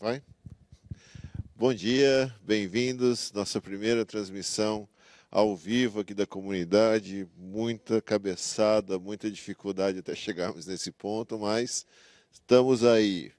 Vai? Bom dia, bem-vindos. Nossa primeira transmissão ao vivo aqui da comunidade. Muita cabeçada, muita dificuldade até chegarmos nesse ponto, mas estamos aí.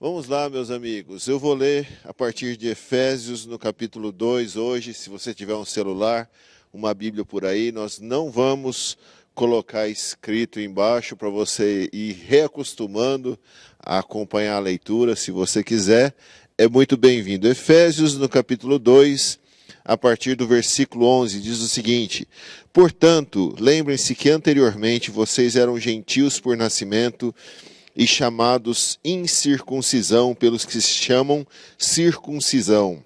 Vamos lá, meus amigos. Eu vou ler a partir de Efésios, no capítulo 2, hoje. Se você tiver um celular, uma Bíblia por aí, nós não vamos colocar escrito embaixo para você ir reacostumando a acompanhar a leitura, se você quiser é muito bem-vindo. Efésios, no capítulo 2, a partir do versículo 11, diz o seguinte: Portanto, lembrem-se que anteriormente vocês eram gentios por nascimento e chamados incircuncisão pelos que se chamam circuncisão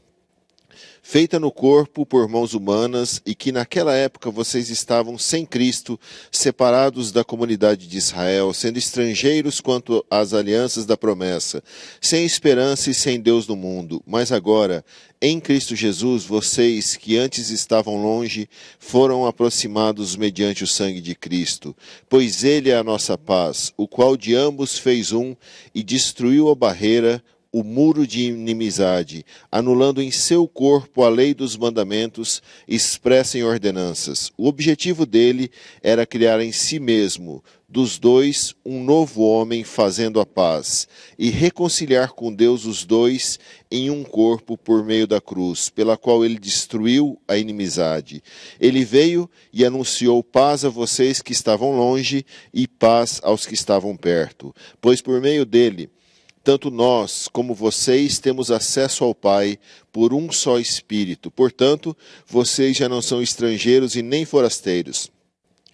feita no corpo por mãos humanas, e que naquela época vocês estavam sem Cristo, separados da comunidade de Israel, sendo estrangeiros quanto às alianças da promessa, sem esperança e sem Deus no mundo. Mas agora, em Cristo Jesus, vocês que antes estavam longe, foram aproximados mediante o sangue de Cristo, pois Ele é a nossa paz, o qual de ambos fez um e destruiu a barreira, o muro de inimizade, anulando em seu corpo a lei dos mandamentos expressa em ordenanças. O objetivo dele era criar em si mesmo, dos dois, um novo homem fazendo a paz, e reconciliar com Deus os dois em um corpo por meio da cruz, pela qual ele destruiu a inimizade. Ele veio e anunciou paz a vocês que estavam longe e paz aos que estavam perto, pois por meio dele tanto nós como vocês temos acesso ao Pai por um só Espírito. Portanto, vocês já não são estrangeiros e nem forasteiros,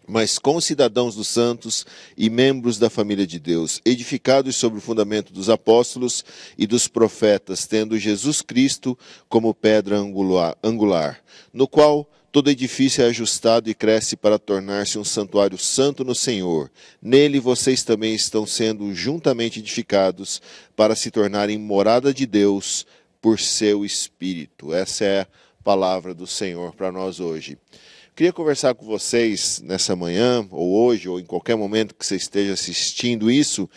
mas concidadãos dos santos e membros da família de Deus, edificados sobre o fundamento dos apóstolos e dos profetas, tendo Jesus Cristo como pedra angular, no qual Todo edifício é ajustado e cresce para tornar-se um santuário santo no Senhor. Nele vocês também estão sendo juntamente edificados para se tornarem morada de Deus por seu Espírito. Essa é a palavra do Senhor para nós hoje. Queria conversar com vocês nessa manhã, ou hoje, ou em qualquer momento que você esteja assistindo isso,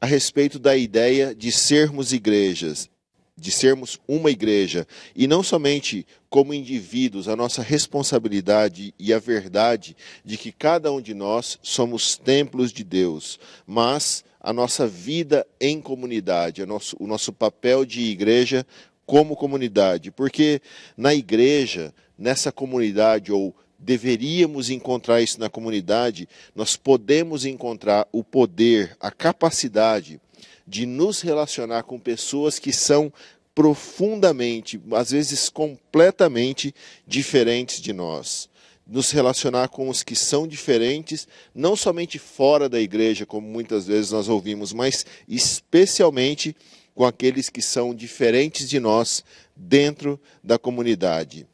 a respeito da ideia de sermos igrejas, de sermos uma igreja e não somente como indivíduos, a nossa responsabilidade e a verdade de que cada um de nós somos templos de Deus, mas a nossa vida em comunidade, o nosso, o nosso papel de igreja como comunidade, porque na igreja, nessa comunidade ou deveríamos encontrar isso na comunidade, nós podemos encontrar o poder, a capacidade de nos relacionar com pessoas que são profundamente, às vezes completamente diferentes de nós. Nos relacionar com os que são diferentes, não somente fora da igreja, como muitas vezes nós ouvimos, mas especialmente com aqueles que são diferentes de nós dentro da comunidade.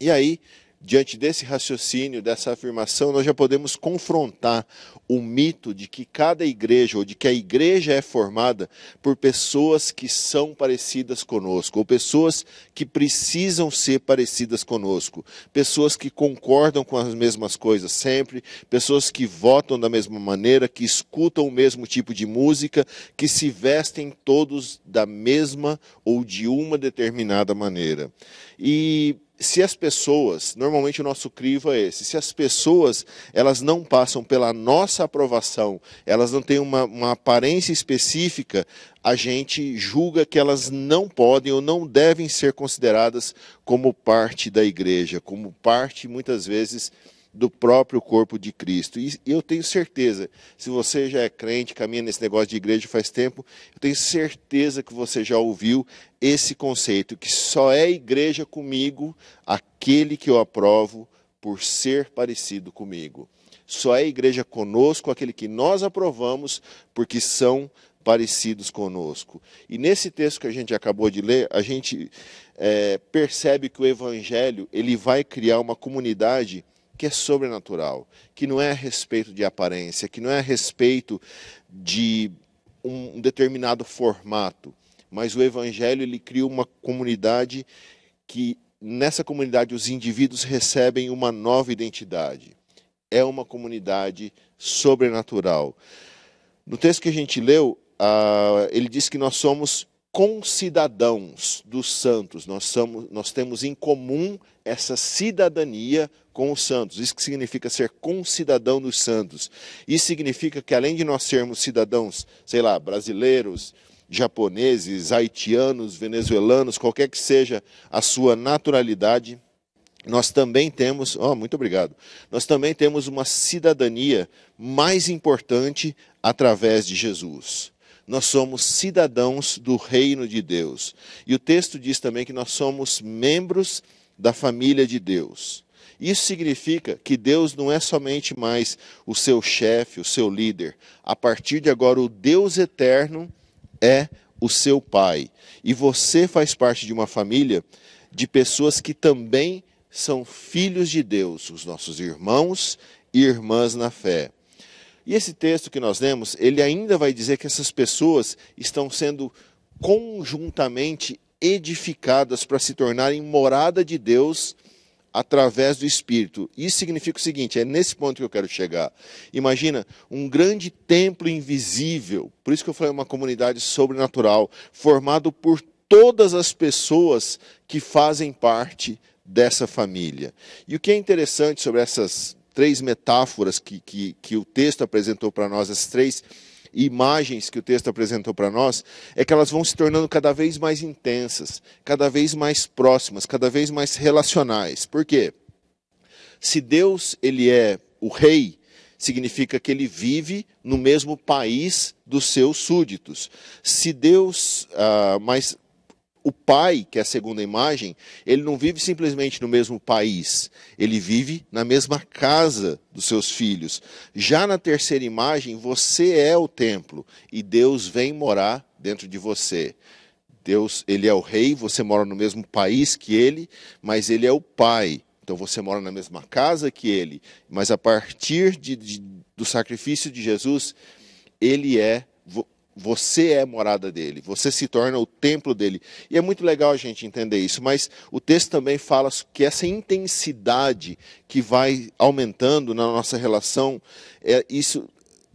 E aí, diante desse raciocínio, dessa afirmação, nós já podemos confrontar o mito de que cada igreja, ou de que a igreja é formada por pessoas que são parecidas conosco, ou pessoas que precisam ser parecidas conosco, pessoas que concordam com as mesmas coisas sempre, pessoas que votam da mesma maneira, que escutam o mesmo tipo de música, que se vestem todos da mesma ou de uma determinada maneira. E se as pessoas, normalmente o nosso crivo é esse, se as pessoas elas não passam pela nossa aprovação, elas não têm uma, uma aparência específica, a gente julga que elas não podem ou não devem ser consideradas como parte da igreja, como parte, muitas vezes, do próprio corpo de Cristo. E eu tenho certeza, se você já é crente, caminha nesse negócio de igreja faz tempo, eu tenho certeza que você já ouviu esse conceito, que só é igreja comigo aquele que eu aprovo por ser parecido comigo. Só é igreja conosco aquele que nós aprovamos porque são parecidos conosco. E nesse texto que a gente acabou de ler, a gente é, percebe que o Evangelho ele vai criar uma comunidade que é sobrenatural, que não é a respeito de aparência, que não é a respeito de um determinado formato, mas o evangelho ele cria uma comunidade que nessa comunidade os indivíduos recebem uma nova identidade. É uma comunidade sobrenatural. No texto que a gente leu, uh, ele diz que nós somos concidadãos dos santos. Nós, somos, nós temos em comum essa cidadania com os santos. Isso que significa ser concidadão dos santos. Isso significa que além de nós sermos cidadãos, sei lá, brasileiros, japoneses, haitianos, venezuelanos, qualquer que seja a sua naturalidade, nós também temos, oh, muito obrigado. Nós também temos uma cidadania mais importante através de Jesus nós somos cidadãos do reino de Deus. E o texto diz também que nós somos membros da família de Deus. Isso significa que Deus não é somente mais o seu chefe, o seu líder. A partir de agora, o Deus eterno é o seu pai. E você faz parte de uma família de pessoas que também são filhos de Deus, os nossos irmãos e irmãs na fé. E esse texto que nós lemos, ele ainda vai dizer que essas pessoas estão sendo conjuntamente edificadas para se tornarem morada de Deus através do Espírito. Isso significa o seguinte: é nesse ponto que eu quero chegar. Imagina um grande templo invisível, por isso que eu falei uma comunidade sobrenatural, formado por todas as pessoas que fazem parte dessa família. E o que é interessante sobre essas três metáforas que, que, que o texto apresentou para nós, as três imagens que o texto apresentou para nós, é que elas vão se tornando cada vez mais intensas, cada vez mais próximas, cada vez mais relacionais. Por quê? Se Deus ele é o rei, significa que ele vive no mesmo país dos seus súditos. Se Deus, ah, mas o pai, que é a segunda imagem, ele não vive simplesmente no mesmo país, ele vive na mesma casa dos seus filhos. Já na terceira imagem, você é o templo e Deus vem morar dentro de você. Deus, ele é o rei, você mora no mesmo país que ele, mas ele é o pai. Então você mora na mesma casa que ele, mas a partir de, de, do sacrifício de Jesus, ele é você é morada dele, você se torna o templo dele. E é muito legal a gente entender isso, mas o texto também fala que essa intensidade que vai aumentando na nossa relação, é, isso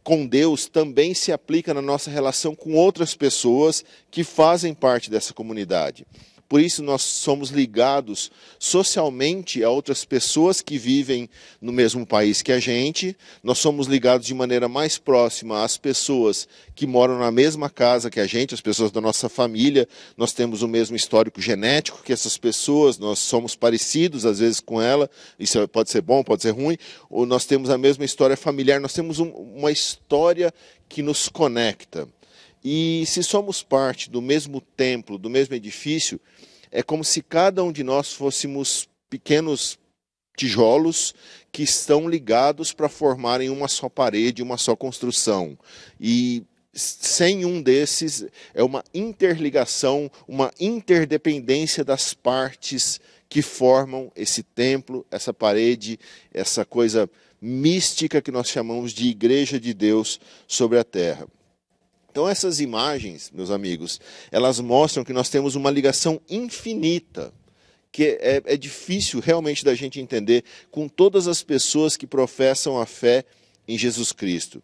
com Deus também se aplica na nossa relação com outras pessoas que fazem parte dessa comunidade. Por isso, nós somos ligados socialmente a outras pessoas que vivem no mesmo país que a gente, nós somos ligados de maneira mais próxima às pessoas que moram na mesma casa que a gente, as pessoas da nossa família, nós temos o mesmo histórico genético que essas pessoas, nós somos parecidos às vezes com ela, isso pode ser bom, pode ser ruim, ou nós temos a mesma história familiar, nós temos um, uma história que nos conecta. E se somos parte do mesmo templo, do mesmo edifício, é como se cada um de nós fôssemos pequenos tijolos que estão ligados para formarem uma só parede, uma só construção. E sem um desses é uma interligação, uma interdependência das partes que formam esse templo, essa parede, essa coisa mística que nós chamamos de igreja de Deus sobre a terra. Então, essas imagens, meus amigos, elas mostram que nós temos uma ligação infinita, que é, é difícil realmente da gente entender com todas as pessoas que professam a fé em Jesus Cristo.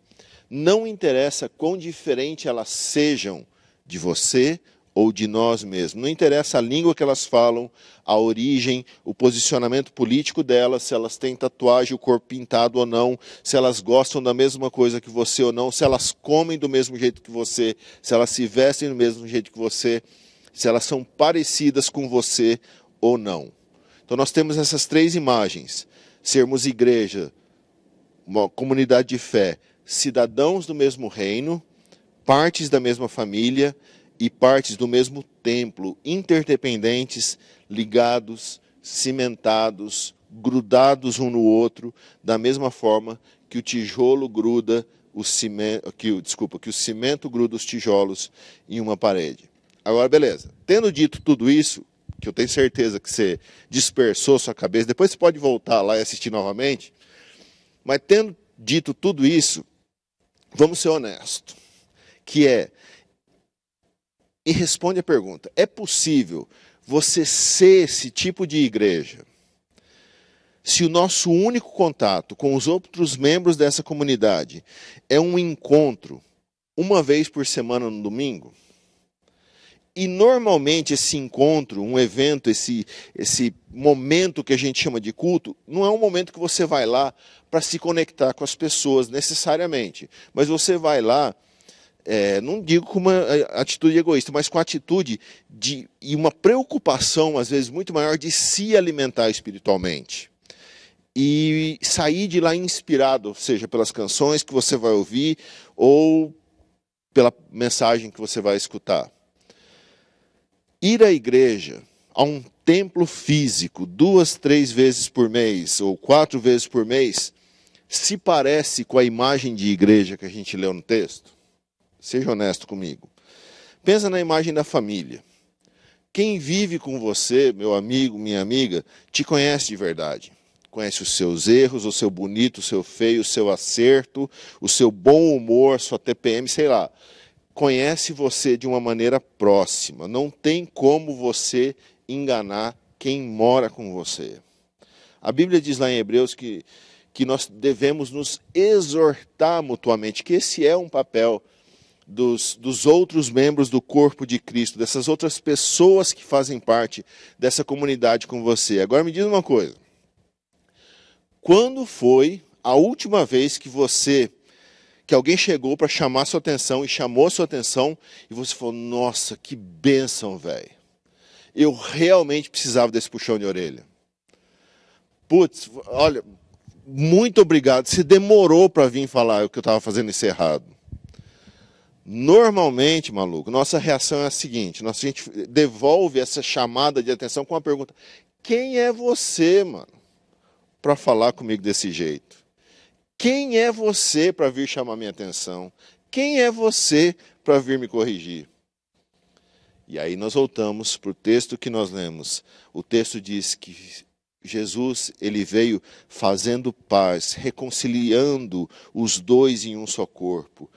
Não interessa quão diferente elas sejam de você ou de nós mesmos. Não interessa a língua que elas falam, a origem, o posicionamento político delas, se elas têm tatuagem, o corpo pintado ou não, se elas gostam da mesma coisa que você ou não, se elas comem do mesmo jeito que você, se elas se vestem do mesmo jeito que você, se elas são parecidas com você ou não. Então nós temos essas três imagens: sermos igreja, uma comunidade de fé, cidadãos do mesmo reino, partes da mesma família e partes do mesmo templo, interdependentes, ligados, cimentados, grudados um no outro, da mesma forma que o tijolo gruda o cimento, que o, desculpa, que o cimento gruda os tijolos em uma parede. Agora, beleza. Tendo dito tudo isso, que eu tenho certeza que você dispersou sua cabeça, depois você pode voltar lá e assistir novamente, mas tendo dito tudo isso, vamos ser honestos, que é e responde a pergunta: é possível você ser esse tipo de igreja se o nosso único contato com os outros membros dessa comunidade é um encontro uma vez por semana no domingo? E normalmente esse encontro, um evento, esse, esse momento que a gente chama de culto, não é um momento que você vai lá para se conectar com as pessoas necessariamente, mas você vai lá, é, não digo com uma é, atitude egoísta, mas com a atitude de e uma preocupação às vezes muito maior de se alimentar espiritualmente e sair de lá inspirado, seja pelas canções que você vai ouvir ou pela mensagem que você vai escutar. Ir à igreja, a um templo físico, duas, três vezes por mês ou quatro vezes por mês, se parece com a imagem de igreja que a gente leu no texto? Seja honesto comigo. Pensa na imagem da família. Quem vive com você, meu amigo, minha amiga, te conhece de verdade. Conhece os seus erros, o seu bonito, o seu feio, o seu acerto, o seu bom humor, sua TPM, sei lá conhece você de uma maneira próxima. Não tem como você enganar quem mora com você. A Bíblia diz lá em Hebreus que, que nós devemos nos exortar mutuamente, que esse é um papel dos, dos outros membros do corpo de Cristo, dessas outras pessoas que fazem parte dessa comunidade com você. Agora me diz uma coisa. Quando foi a última vez que você que alguém chegou para chamar sua atenção e chamou sua atenção e você falou: Nossa, que bênção, velho. Eu realmente precisava desse puxão de orelha. Putz, olha, muito obrigado. Você demorou para vir falar o que eu estava fazendo isso errado. Normalmente, maluco, nossa reação é a seguinte: nossa, a gente devolve essa chamada de atenção com uma pergunta: Quem é você, mano, para falar comigo desse jeito? Quem é você para vir chamar minha atenção? Quem é você para vir me corrigir? E aí nós voltamos para o texto que nós lemos. O texto diz que Jesus ele veio fazendo paz, reconciliando os dois em um só corpo,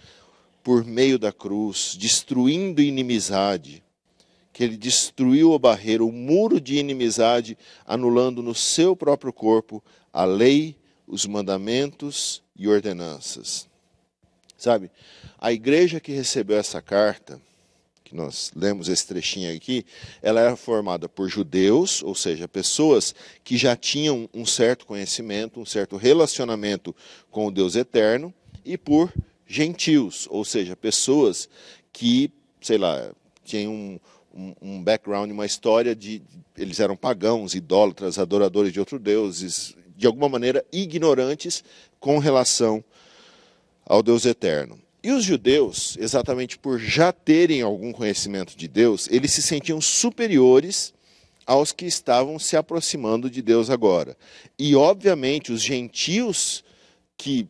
por meio da cruz, destruindo inimizade. Que ele destruiu a barreira, o muro de inimizade, anulando no seu próprio corpo a lei os mandamentos e ordenanças. Sabe, a igreja que recebeu essa carta, que nós lemos esse trechinho aqui, ela era formada por judeus, ou seja, pessoas que já tinham um certo conhecimento, um certo relacionamento com o Deus eterno, e por gentios, ou seja, pessoas que, sei lá, tinham um, um, um background, uma história de. Eles eram pagãos, idólatras, adoradores de outros deuses, de alguma maneira, ignorantes com relação ao Deus eterno. E os judeus, exatamente por já terem algum conhecimento de Deus, eles se sentiam superiores aos que estavam se aproximando de Deus agora. E, obviamente, os gentios que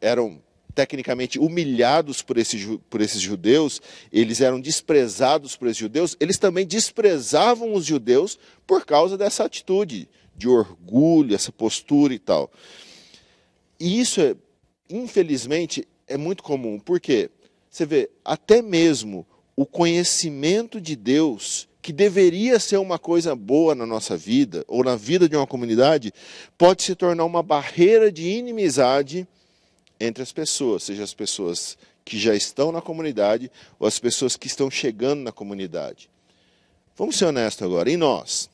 eram tecnicamente humilhados por, esse, por esses judeus, eles eram desprezados por esses judeus, eles também desprezavam os judeus por causa dessa atitude de orgulho, essa postura e tal. E isso, é, infelizmente, é muito comum, porque você vê, até mesmo o conhecimento de Deus, que deveria ser uma coisa boa na nossa vida, ou na vida de uma comunidade, pode se tornar uma barreira de inimizade entre as pessoas, seja as pessoas que já estão na comunidade ou as pessoas que estão chegando na comunidade. Vamos ser honestos agora, e nós?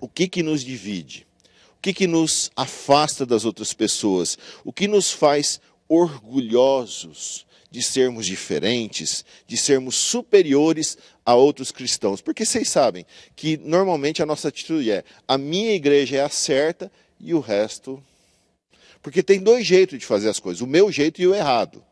o que, que nos divide? O que, que nos afasta das outras pessoas? O que nos faz orgulhosos de sermos diferentes, de sermos superiores a outros cristãos? Porque vocês sabem que normalmente a nossa atitude é: a minha igreja é a certa e o resto. Porque tem dois jeitos de fazer as coisas: o meu jeito e o errado.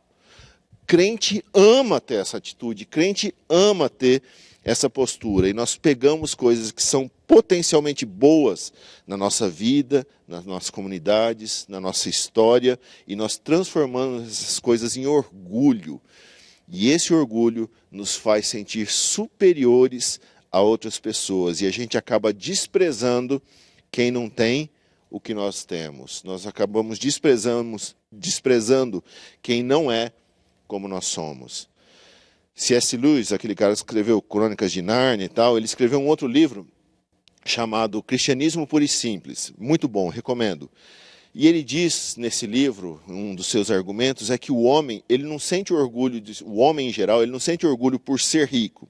Crente ama ter essa atitude, crente ama ter essa postura e nós pegamos coisas que são potencialmente boas na nossa vida, nas nossas comunidades, na nossa história e nós transformamos essas coisas em orgulho. E esse orgulho nos faz sentir superiores a outras pessoas e a gente acaba desprezando quem não tem o que nós temos. Nós acabamos desprezamos, desprezando quem não é como nós somos. C.S. Lewis, aquele cara que escreveu Crônicas de Narnia e tal, ele escreveu um outro livro chamado Cristianismo Puro e Simples. Muito bom, recomendo. E ele diz nesse livro, um dos seus argumentos, é que o homem, ele não sente orgulho, de, o homem em geral, ele não sente orgulho por ser rico.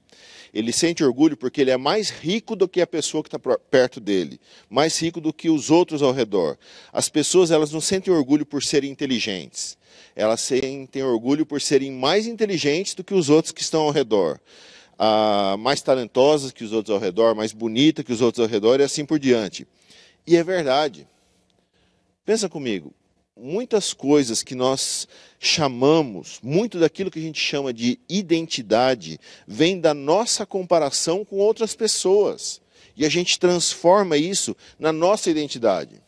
Ele sente orgulho porque ele é mais rico do que a pessoa que está perto dele, mais rico do que os outros ao redor. As pessoas elas não sentem orgulho por serem inteligentes, elas sentem orgulho por serem mais inteligentes do que os outros que estão ao redor, ah, mais talentosas que os outros ao redor, mais bonita que os outros ao redor e assim por diante. E é verdade. Pensa comigo, muitas coisas que nós chamamos, muito daquilo que a gente chama de identidade, vem da nossa comparação com outras pessoas. E a gente transforma isso na nossa identidade.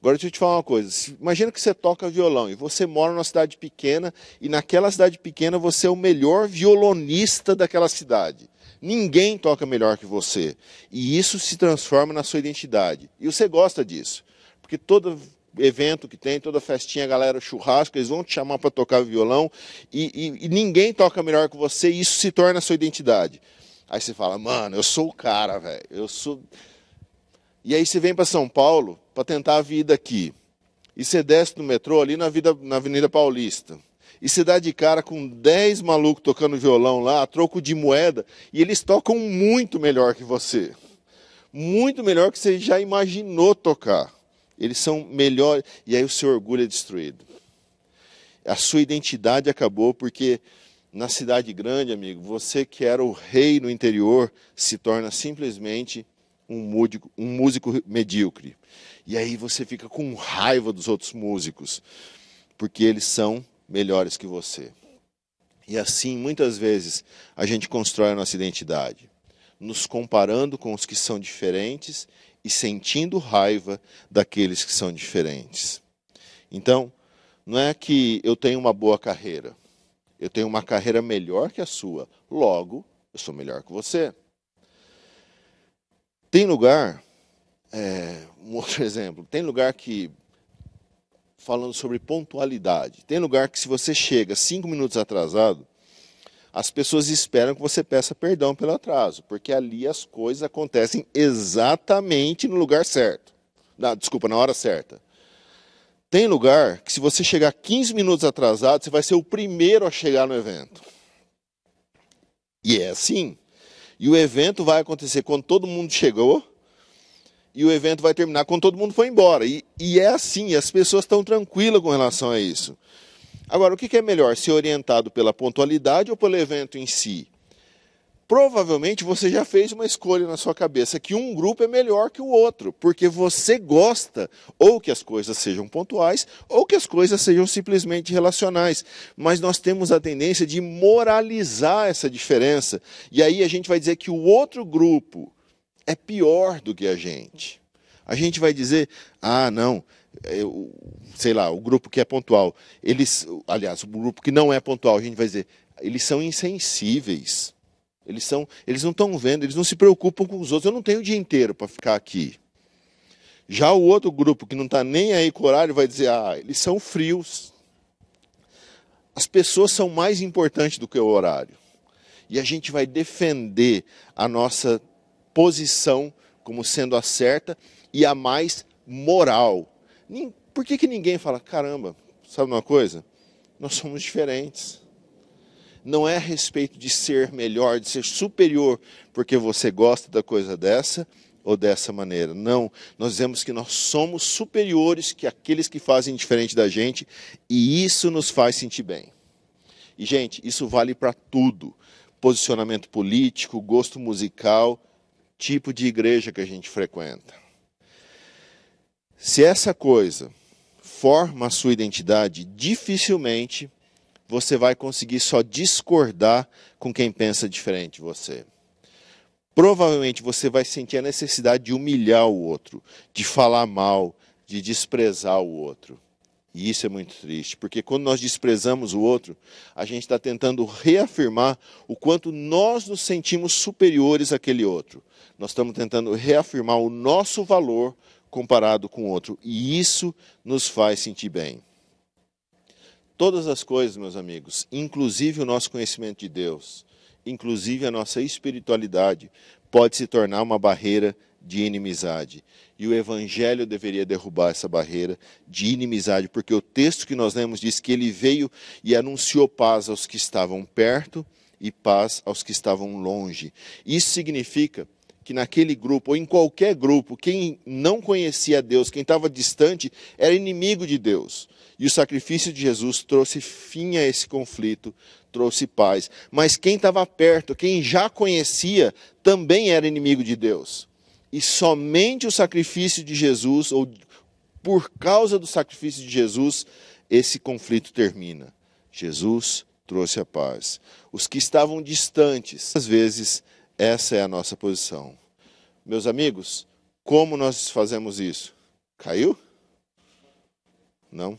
Agora deixa eu te falar uma coisa. Imagina que você toca violão e você mora numa cidade pequena e naquela cidade pequena você é o melhor violonista daquela cidade. Ninguém toca melhor que você. E isso se transforma na sua identidade. E você gosta disso. Porque todo evento que tem, toda festinha, galera, churrasco, eles vão te chamar para tocar violão e, e, e, ninguém toca melhor que você e isso se torna a sua identidade. Aí você fala, mano, eu sou o cara, velho, eu sou. E aí você vem para São Paulo para tentar a vida aqui. E você desce no metrô ali na, vida, na Avenida Paulista. E você dá de cara com 10 malucos tocando violão lá, a troco de moeda, e eles tocam muito melhor que você. Muito melhor que você já imaginou tocar. Eles são melhores. E aí o seu orgulho é destruído. A sua identidade acabou porque na cidade grande, amigo, você que era o rei no interior se torna simplesmente um músico, um músico medíocre. E aí você fica com raiva dos outros músicos, porque eles são melhores que você. E assim, muitas vezes, a gente constrói a nossa identidade, nos comparando com os que são diferentes e sentindo raiva daqueles que são diferentes. Então, não é que eu tenho uma boa carreira, eu tenho uma carreira melhor que a sua, logo, eu sou melhor que você. Tem lugar, é, um outro exemplo, tem lugar que, falando sobre pontualidade, tem lugar que se você chega cinco minutos atrasado, as pessoas esperam que você peça perdão pelo atraso, porque ali as coisas acontecem exatamente no lugar certo. Na, desculpa, na hora certa. Tem lugar que se você chegar 15 minutos atrasado, você vai ser o primeiro a chegar no evento. E é assim. E o evento vai acontecer quando todo mundo chegou, e o evento vai terminar quando todo mundo foi embora. E, e é assim, as pessoas estão tranquilas com relação a isso. Agora, o que é melhor, ser orientado pela pontualidade ou pelo evento em si? Provavelmente você já fez uma escolha na sua cabeça que um grupo é melhor que o outro, porque você gosta ou que as coisas sejam pontuais ou que as coisas sejam simplesmente relacionais. Mas nós temos a tendência de moralizar essa diferença, e aí a gente vai dizer que o outro grupo é pior do que a gente. A gente vai dizer: ah, não, eu, sei lá, o grupo que é pontual, eles, aliás, o grupo que não é pontual, a gente vai dizer, eles são insensíveis. Eles são, eles não estão vendo, eles não se preocupam com os outros. Eu não tenho o dia inteiro para ficar aqui. Já o outro grupo que não está nem aí com o horário vai dizer, ah, eles são frios. As pessoas são mais importantes do que o horário. E a gente vai defender a nossa posição como sendo a certa e a mais moral. Por que, que ninguém fala, caramba, sabe uma coisa? Nós somos diferentes. Não é a respeito de ser melhor, de ser superior, porque você gosta da coisa dessa ou dessa maneira. Não, nós dizemos que nós somos superiores que aqueles que fazem diferente da gente, e isso nos faz sentir bem. E, gente, isso vale para tudo: posicionamento político, gosto musical, tipo de igreja que a gente frequenta. Se essa coisa forma a sua identidade, dificilmente você vai conseguir só discordar com quem pensa diferente de você. Provavelmente você vai sentir a necessidade de humilhar o outro, de falar mal, de desprezar o outro. E isso é muito triste, porque quando nós desprezamos o outro, a gente está tentando reafirmar o quanto nós nos sentimos superiores àquele outro. Nós estamos tentando reafirmar o nosso valor comparado com o outro. E isso nos faz sentir bem. Todas as coisas, meus amigos, inclusive o nosso conhecimento de Deus, inclusive a nossa espiritualidade, pode se tornar uma barreira de inimizade. E o evangelho deveria derrubar essa barreira de inimizade, porque o texto que nós lemos diz que ele veio e anunciou paz aos que estavam perto e paz aos que estavam longe. Isso significa que naquele grupo, ou em qualquer grupo, quem não conhecia Deus, quem estava distante, era inimigo de Deus. E o sacrifício de Jesus trouxe fim a esse conflito, trouxe paz. Mas quem estava perto, quem já conhecia, também era inimigo de Deus. E somente o sacrifício de Jesus, ou por causa do sacrifício de Jesus, esse conflito termina. Jesus trouxe a paz. Os que estavam distantes, às vezes, essa é a nossa posição. Meus amigos, como nós fazemos isso? Caiu? Não?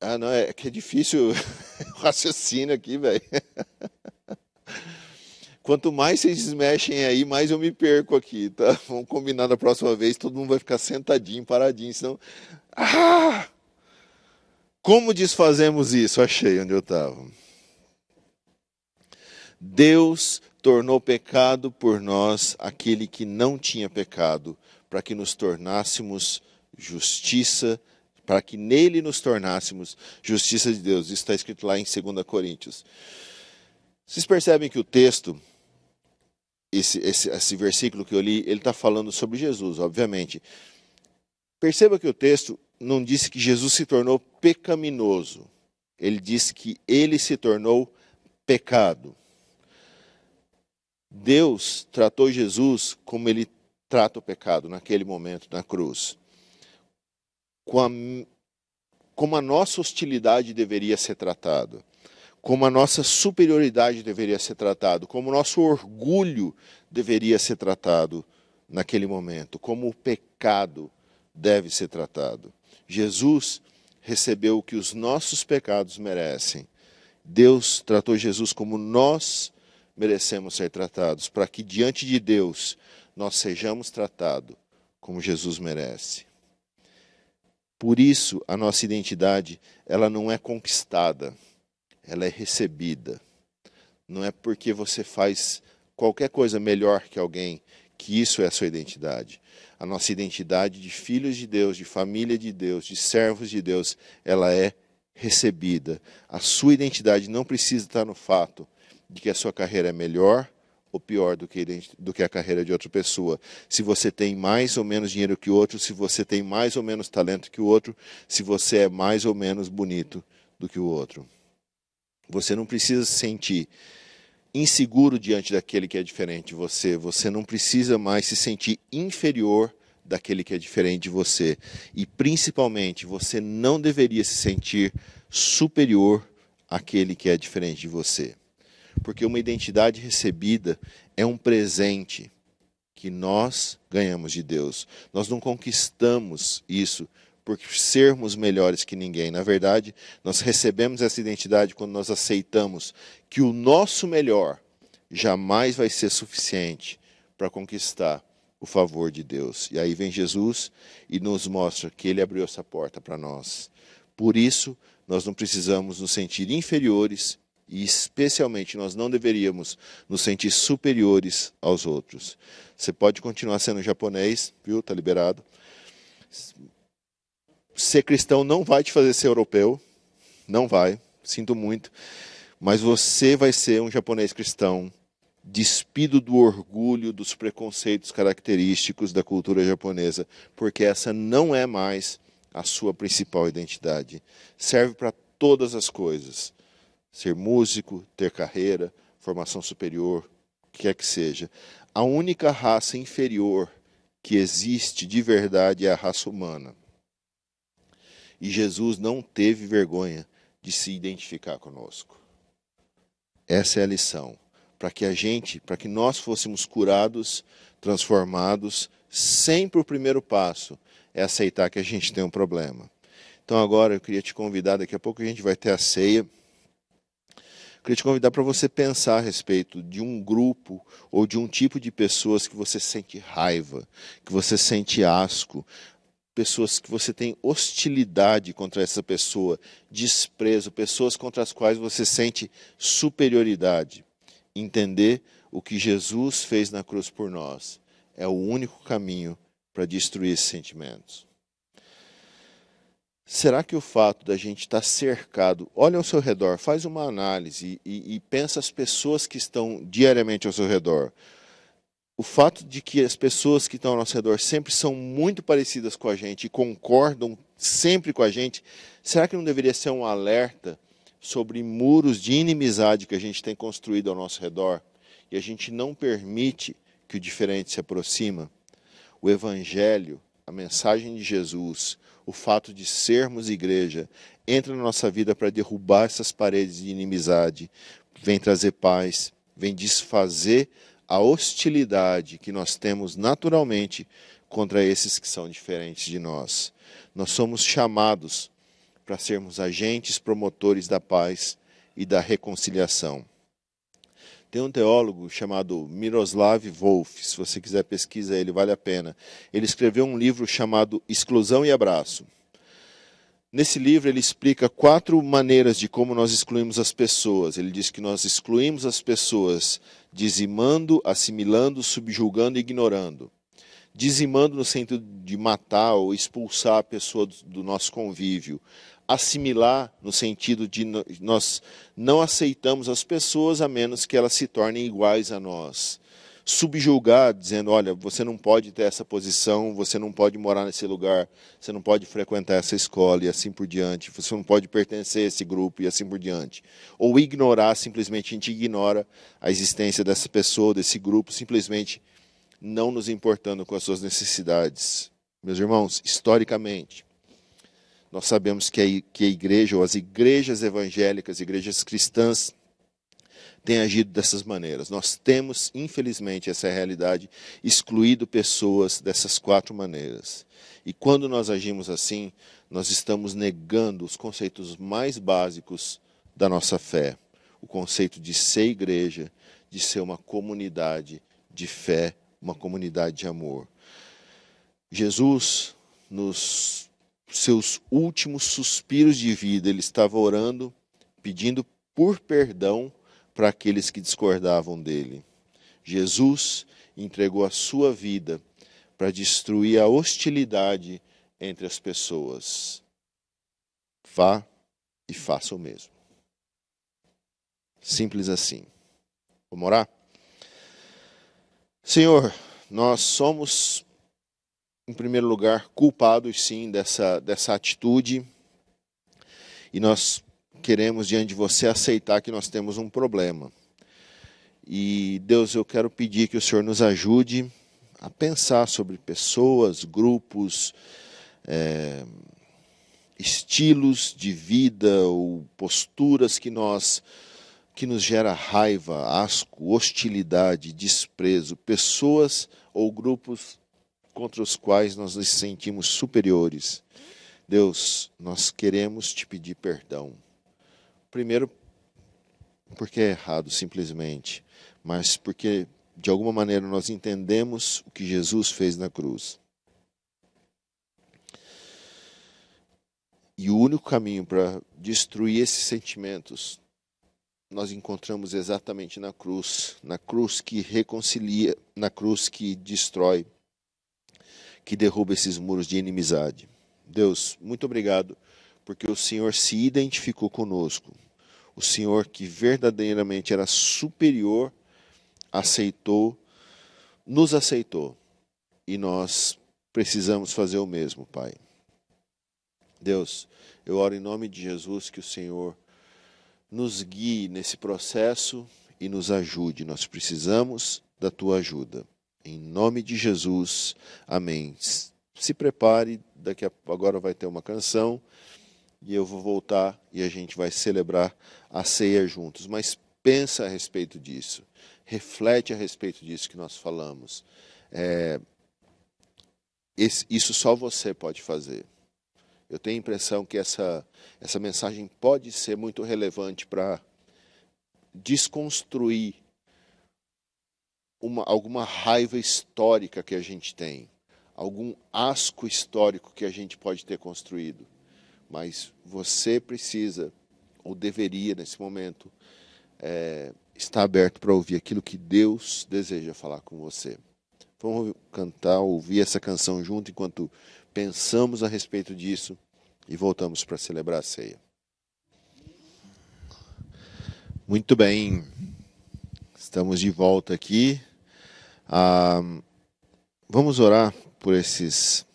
Ah, não, é que é difícil o raciocínio aqui, velho. Quanto mais vocês mexem aí, mais eu me perco aqui, tá? Vamos combinar da próxima vez, todo mundo vai ficar sentadinho, paradinho, senão. Ah! Como desfazemos isso? Achei onde eu estava. Deus tornou pecado por nós aquele que não tinha pecado, para que nos tornássemos justiça, para que nele nos tornássemos justiça de Deus. Isso está escrito lá em 2 Coríntios. Vocês percebem que o texto, esse, esse, esse versículo que eu li, ele está falando sobre Jesus, obviamente. Perceba que o texto não disse que Jesus se tornou pecaminoso. Ele disse que ele se tornou pecado. Deus tratou Jesus como ele trata o pecado naquele momento na cruz. Com a, como a nossa hostilidade deveria ser tratada, como a nossa superioridade deveria ser tratado, como o nosso orgulho deveria ser tratado naquele momento, como o pecado deve ser tratado. Jesus recebeu o que os nossos pecados merecem. Deus tratou Jesus como nós merecemos ser tratados, para que diante de Deus nós sejamos tratados como Jesus merece. Por isso, a nossa identidade, ela não é conquistada, ela é recebida. Não é porque você faz qualquer coisa melhor que alguém que isso é a sua identidade. A nossa identidade de filhos de Deus, de família de Deus, de servos de Deus, ela é recebida. A sua identidade não precisa estar no fato de que a sua carreira é melhor ou pior do que, do que a carreira de outra pessoa. Se você tem mais ou menos dinheiro que o outro, se você tem mais ou menos talento que o outro, se você é mais ou menos bonito do que o outro. Você não precisa se sentir inseguro diante daquele que é diferente de você. Você não precisa mais se sentir inferior daquele que é diferente de você. E principalmente, você não deveria se sentir superior àquele que é diferente de você porque uma identidade recebida é um presente que nós ganhamos de Deus. Nós não conquistamos isso por sermos melhores que ninguém. Na verdade, nós recebemos essa identidade quando nós aceitamos que o nosso melhor jamais vai ser suficiente para conquistar o favor de Deus. E aí vem Jesus e nos mostra que ele abriu essa porta para nós. Por isso, nós não precisamos nos sentir inferiores e especialmente nós não deveríamos nos sentir superiores aos outros. Você pode continuar sendo japonês, viu? Está liberado. Ser cristão não vai te fazer ser europeu, não vai, sinto muito, mas você vai ser um japonês cristão, despido do orgulho, dos preconceitos característicos da cultura japonesa, porque essa não é mais a sua principal identidade. Serve para todas as coisas ser músico, ter carreira, formação superior, o que quer que seja. A única raça inferior que existe de verdade é a raça humana. E Jesus não teve vergonha de se identificar conosco. Essa é a lição. Para que a gente, para que nós fôssemos curados, transformados, sempre o primeiro passo é aceitar que a gente tem um problema. Então agora eu queria te convidar, daqui a pouco a gente vai ter a ceia. Queria te convidar para você pensar a respeito de um grupo ou de um tipo de pessoas que você sente raiva, que você sente asco, pessoas que você tem hostilidade contra essa pessoa, desprezo, pessoas contra as quais você sente superioridade. Entender o que Jesus fez na cruz por nós é o único caminho para destruir esses sentimentos. Será que o fato da gente estar cercado, olha ao seu redor, faz uma análise e, e pensa as pessoas que estão diariamente ao seu redor. O fato de que as pessoas que estão ao nosso redor sempre são muito parecidas com a gente e concordam sempre com a gente, será que não deveria ser um alerta sobre muros de inimizade que a gente tem construído ao nosso redor e a gente não permite que o diferente se aproxima? O Evangelho, a mensagem de Jesus, o fato de sermos igreja, entra na nossa vida para derrubar essas paredes de inimizade, vem trazer paz, vem desfazer a hostilidade que nós temos naturalmente contra esses que são diferentes de nós. Nós somos chamados para sermos agentes promotores da paz e da reconciliação. Tem um teólogo chamado Miroslav Volf, se você quiser pesquisa ele, vale a pena. Ele escreveu um livro chamado Exclusão e Abraço. Nesse livro ele explica quatro maneiras de como nós excluímos as pessoas. Ele diz que nós excluímos as pessoas dizimando, assimilando, subjulgando e ignorando. Dizimando no sentido de matar ou expulsar a pessoa do nosso convívio assimilar no sentido de nós não aceitamos as pessoas a menos que elas se tornem iguais a nós. Subjulgar, dizendo: olha, você não pode ter essa posição, você não pode morar nesse lugar, você não pode frequentar essa escola e assim por diante, você não pode pertencer a esse grupo e assim por diante. Ou ignorar, simplesmente a gente ignora a existência dessa pessoa, desse grupo, simplesmente não nos importando com as suas necessidades. Meus irmãos, historicamente, nós sabemos que a, que a igreja, ou as igrejas evangélicas, igrejas cristãs, têm agido dessas maneiras. Nós temos, infelizmente, essa realidade, excluído pessoas dessas quatro maneiras. E quando nós agimos assim, nós estamos negando os conceitos mais básicos da nossa fé. O conceito de ser igreja, de ser uma comunidade de fé, uma comunidade de amor. Jesus nos seus últimos suspiros de vida, ele estava orando, pedindo por perdão para aqueles que discordavam dele. Jesus entregou a sua vida para destruir a hostilidade entre as pessoas. Vá e faça o mesmo. Simples assim. Vamos orar? Senhor, nós somos em primeiro lugar, culpados sim dessa, dessa atitude. E nós queremos, diante de você, aceitar que nós temos um problema. E, Deus, eu quero pedir que o Senhor nos ajude a pensar sobre pessoas, grupos, é, estilos de vida ou posturas que nós que nos gera raiva, asco, hostilidade, desprezo, pessoas ou grupos contra os quais nós nos sentimos superiores. Deus, nós queremos te pedir perdão. Primeiro, porque é errado simplesmente, mas porque de alguma maneira nós entendemos o que Jesus fez na cruz. E o único caminho para destruir esses sentimentos nós encontramos exatamente na cruz, na cruz que reconcilia, na cruz que destrói que derruba esses muros de inimizade. Deus, muito obrigado, porque o Senhor se identificou conosco. O Senhor que verdadeiramente era superior, aceitou, nos aceitou. E nós precisamos fazer o mesmo, Pai. Deus, eu oro em nome de Jesus que o Senhor nos guie nesse processo e nos ajude. Nós precisamos da tua ajuda. Em nome de Jesus, amém. Se prepare, daqui a agora vai ter uma canção e eu vou voltar e a gente vai celebrar a ceia juntos. Mas pensa a respeito disso, reflete a respeito disso que nós falamos. É, esse, isso só você pode fazer. Eu tenho a impressão que essa, essa mensagem pode ser muito relevante para desconstruir uma, alguma raiva histórica que a gente tem, algum asco histórico que a gente pode ter construído. Mas você precisa, ou deveria nesse momento, é, está aberto para ouvir aquilo que Deus deseja falar com você. Vamos cantar, ouvir essa canção junto enquanto pensamos a respeito disso e voltamos para celebrar a ceia. Muito bem, estamos de volta aqui. Ah, vamos orar por esses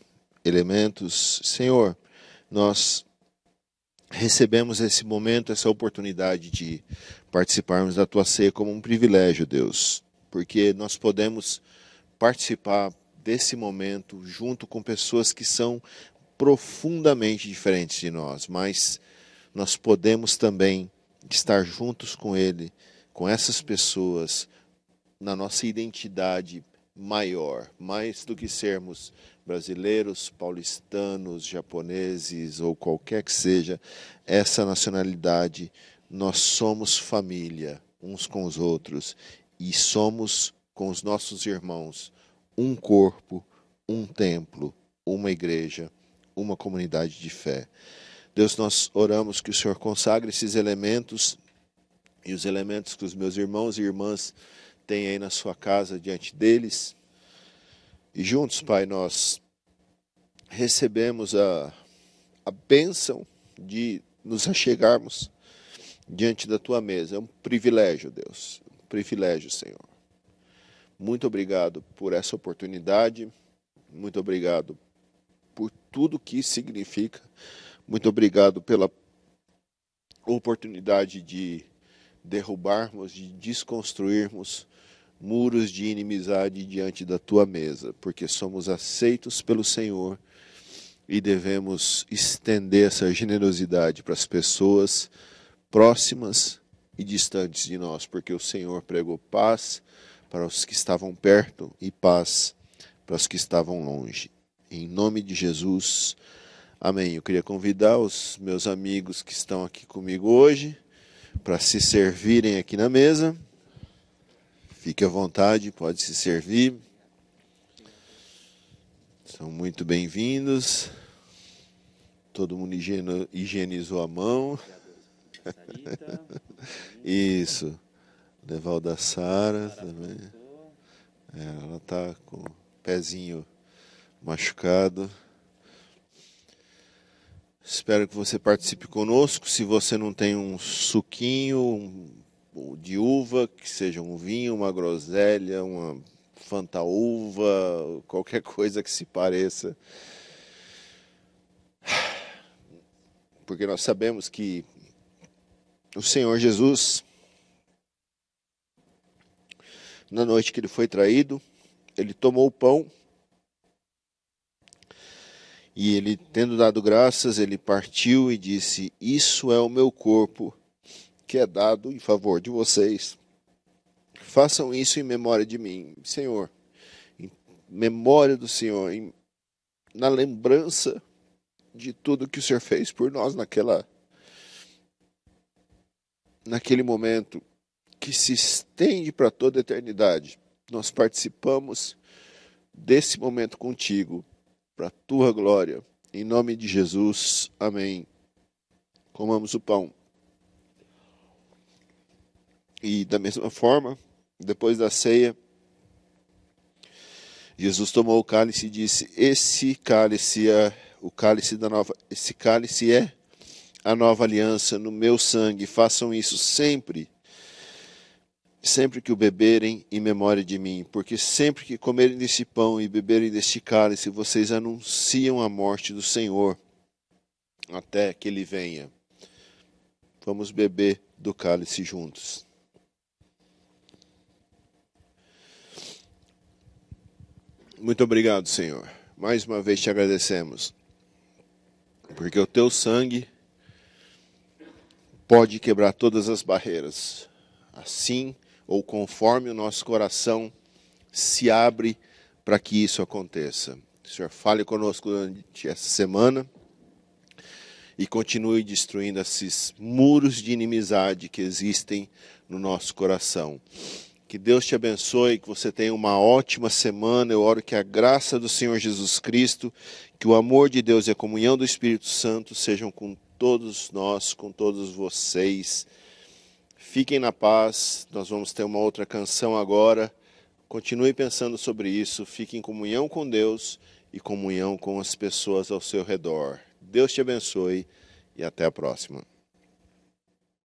elementos. Senhor, nós recebemos esse momento, essa oportunidade de participarmos da tua ceia como um privilégio, Deus, porque nós podemos participar desse momento junto com pessoas que são profundamente diferentes de nós, mas nós podemos também estar juntos com Ele, com essas pessoas, na nossa identidade maior, mais do que sermos brasileiros, paulistanos, japoneses ou qualquer que seja essa nacionalidade, nós somos família uns com os outros e somos com os nossos irmãos um corpo, um templo, uma igreja, uma comunidade de fé. Deus, nós oramos que o Senhor consagre esses elementos e os elementos que os meus irmãos e irmãs têm aí na sua casa diante deles e juntos, Pai, nós recebemos a, a bênção de nos achegarmos diante da tua mesa. É um privilégio, Deus. Um privilégio, Senhor. Muito obrigado por essa oportunidade. Muito obrigado por tudo que significa. Muito obrigado pela oportunidade de derrubarmos, de desconstruirmos muros de inimizade diante da tua mesa, porque somos aceitos pelo Senhor e devemos estender essa generosidade para as pessoas próximas e distantes de nós, porque o Senhor pregou paz para os que estavam perto e paz para os que estavam longe. Em nome de Jesus, amém. Eu queria convidar os meus amigos que estão aqui comigo hoje para se servirem aqui na mesa. Fique à vontade, pode se servir. São muito bem-vindos. Todo mundo higienizou a mão. Isso. Levar o da Sara também. É, ela está com o pezinho machucado. Espero que você participe conosco. Se você não tem um suquinho, um de uva, que seja um vinho, uma groselha, uma fantaúva, qualquer coisa que se pareça. Porque nós sabemos que o Senhor Jesus, na noite que ele foi traído, ele tomou o pão e ele, tendo dado graças, ele partiu e disse: Isso é o meu corpo que é dado em favor de vocês. Façam isso em memória de mim, Senhor, em memória do Senhor, em, na lembrança de tudo que o Senhor fez por nós naquela naquele momento que se estende para toda a eternidade. Nós participamos desse momento contigo, para a tua glória. Em nome de Jesus. Amém. Comamos o pão. E da mesma forma, depois da ceia, Jesus tomou o cálice e disse: Esse cálice é o cálice da nova, esse cálice é a nova aliança no meu sangue. Façam isso sempre, sempre que o beberem em memória de mim, porque sempre que comerem desse pão e beberem deste cálice, vocês anunciam a morte do Senhor até que ele venha. Vamos beber do cálice juntos. Muito obrigado, Senhor. Mais uma vez te agradecemos, porque o teu sangue pode quebrar todas as barreiras. Assim, ou conforme o nosso coração se abre para que isso aconteça. Senhor, fale conosco durante essa semana e continue destruindo esses muros de inimizade que existem no nosso coração. Que Deus te abençoe, que você tenha uma ótima semana. Eu oro que a graça do Senhor Jesus Cristo, que o amor de Deus e a comunhão do Espírito Santo sejam com todos nós, com todos vocês. Fiquem na paz. Nós vamos ter uma outra canção agora. Continue pensando sobre isso. Fique em comunhão com Deus e comunhão com as pessoas ao seu redor. Deus te abençoe e até a próxima.